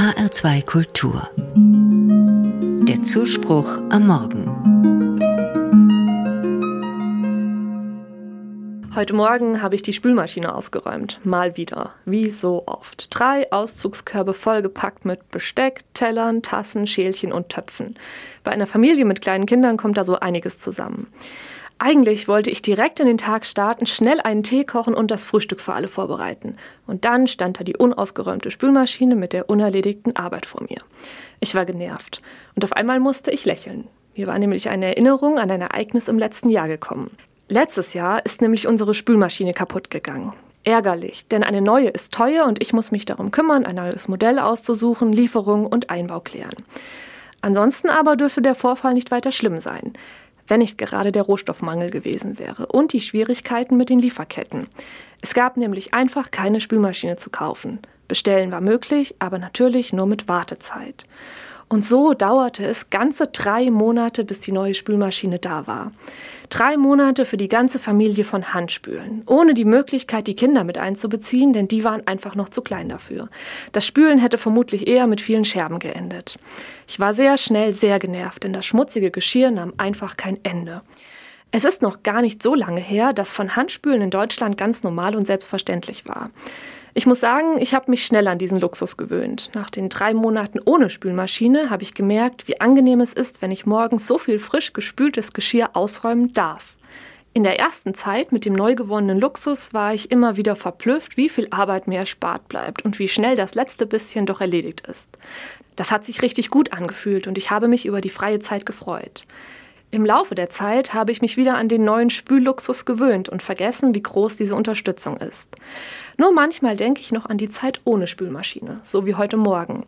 HR2 Kultur. Der Zuspruch am Morgen. Heute Morgen habe ich die Spülmaschine ausgeräumt. Mal wieder. Wie so oft. Drei Auszugskörbe vollgepackt mit Besteck, Tellern, Tassen, Schälchen und Töpfen. Bei einer Familie mit kleinen Kindern kommt da so einiges zusammen. Eigentlich wollte ich direkt in den Tag starten, schnell einen Tee kochen und das Frühstück für alle vorbereiten. Und dann stand da die unausgeräumte Spülmaschine mit der unerledigten Arbeit vor mir. Ich war genervt. Und auf einmal musste ich lächeln. Mir war nämlich eine Erinnerung an ein Ereignis im letzten Jahr gekommen. Letztes Jahr ist nämlich unsere Spülmaschine kaputt gegangen. Ärgerlich, denn eine neue ist teuer und ich muss mich darum kümmern, ein neues Modell auszusuchen, Lieferung und Einbau klären. Ansonsten aber dürfe der Vorfall nicht weiter schlimm sein wenn nicht gerade der Rohstoffmangel gewesen wäre und die Schwierigkeiten mit den Lieferketten. Es gab nämlich einfach keine Spülmaschine zu kaufen. Bestellen war möglich, aber natürlich nur mit Wartezeit. Und so dauerte es ganze drei Monate, bis die neue Spülmaschine da war. Drei Monate für die ganze Familie von Handspülen, ohne die Möglichkeit, die Kinder mit einzubeziehen, denn die waren einfach noch zu klein dafür. Das Spülen hätte vermutlich eher mit vielen Scherben geendet. Ich war sehr schnell sehr genervt, denn das schmutzige Geschirr nahm einfach kein Ende. Es ist noch gar nicht so lange her, dass von Handspülen in Deutschland ganz normal und selbstverständlich war. Ich muss sagen, ich habe mich schnell an diesen Luxus gewöhnt. Nach den drei Monaten ohne Spülmaschine habe ich gemerkt, wie angenehm es ist, wenn ich morgens so viel frisch gespültes Geschirr ausräumen darf. In der ersten Zeit mit dem neu gewonnenen Luxus war ich immer wieder verblüfft, wie viel Arbeit mir erspart bleibt und wie schnell das letzte bisschen doch erledigt ist. Das hat sich richtig gut angefühlt und ich habe mich über die freie Zeit gefreut. Im Laufe der Zeit habe ich mich wieder an den neuen Spülluxus gewöhnt und vergessen, wie groß diese Unterstützung ist. Nur manchmal denke ich noch an die Zeit ohne Spülmaschine, so wie heute Morgen.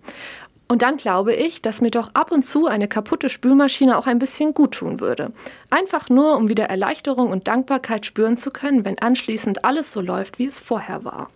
Und dann glaube ich, dass mir doch ab und zu eine kaputte Spülmaschine auch ein bisschen gut tun würde. Einfach nur, um wieder Erleichterung und Dankbarkeit spüren zu können, wenn anschließend alles so läuft, wie es vorher war.